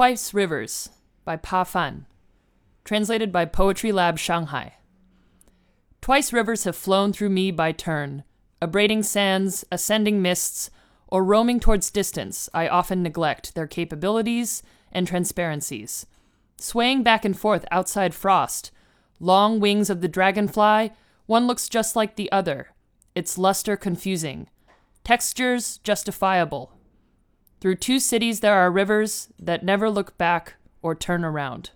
Twice Rivers by Pa Fan. Translated by Poetry Lab Shanghai. Twice rivers have flown through me by turn, abrading sands, ascending mists, or roaming towards distance. I often neglect their capabilities and transparencies. Swaying back and forth outside frost, long wings of the dragonfly, one looks just like the other, its luster confusing, textures justifiable. Through two cities there are rivers that never look back or turn around.